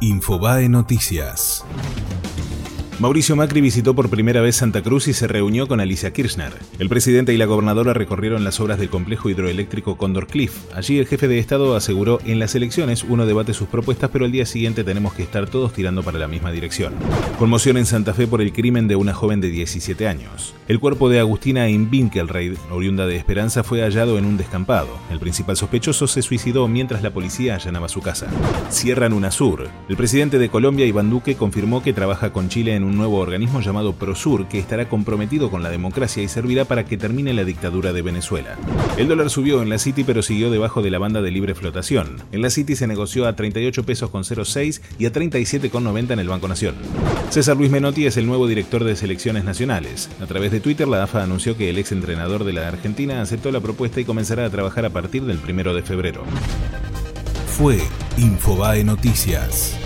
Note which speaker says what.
Speaker 1: Infobae Noticias. Mauricio Macri visitó por primera vez Santa Cruz y se reunió con Alicia Kirchner. El presidente y la gobernadora recorrieron las obras del complejo hidroeléctrico Condor Cliff. Allí el jefe de Estado aseguró, en las elecciones uno debate sus propuestas, pero al día siguiente tenemos que estar todos tirando para la misma dirección. Conmoción en Santa Fe por el crimen de una joven de 17 años. El cuerpo de Agustina Invinkelreid, oriunda de Esperanza, fue hallado en un descampado. El principal sospechoso se suicidó mientras la policía allanaba su casa. Cierran UNASUR. El presidente de Colombia, Iván Duque, confirmó que trabaja con Chile en un nuevo organismo llamado Prosur que estará comprometido con la democracia y servirá para que termine la dictadura de Venezuela. El dólar subió en la City pero siguió debajo de la banda de libre flotación. En la City se negoció a 38 pesos con 06 y a 37,90 en el Banco Nación. César Luis Menotti es el nuevo director de selecciones nacionales. A través de Twitter, la AFA anunció que el ex entrenador de la Argentina aceptó la propuesta y comenzará a trabajar a partir del primero de febrero. Fue Infobae Noticias.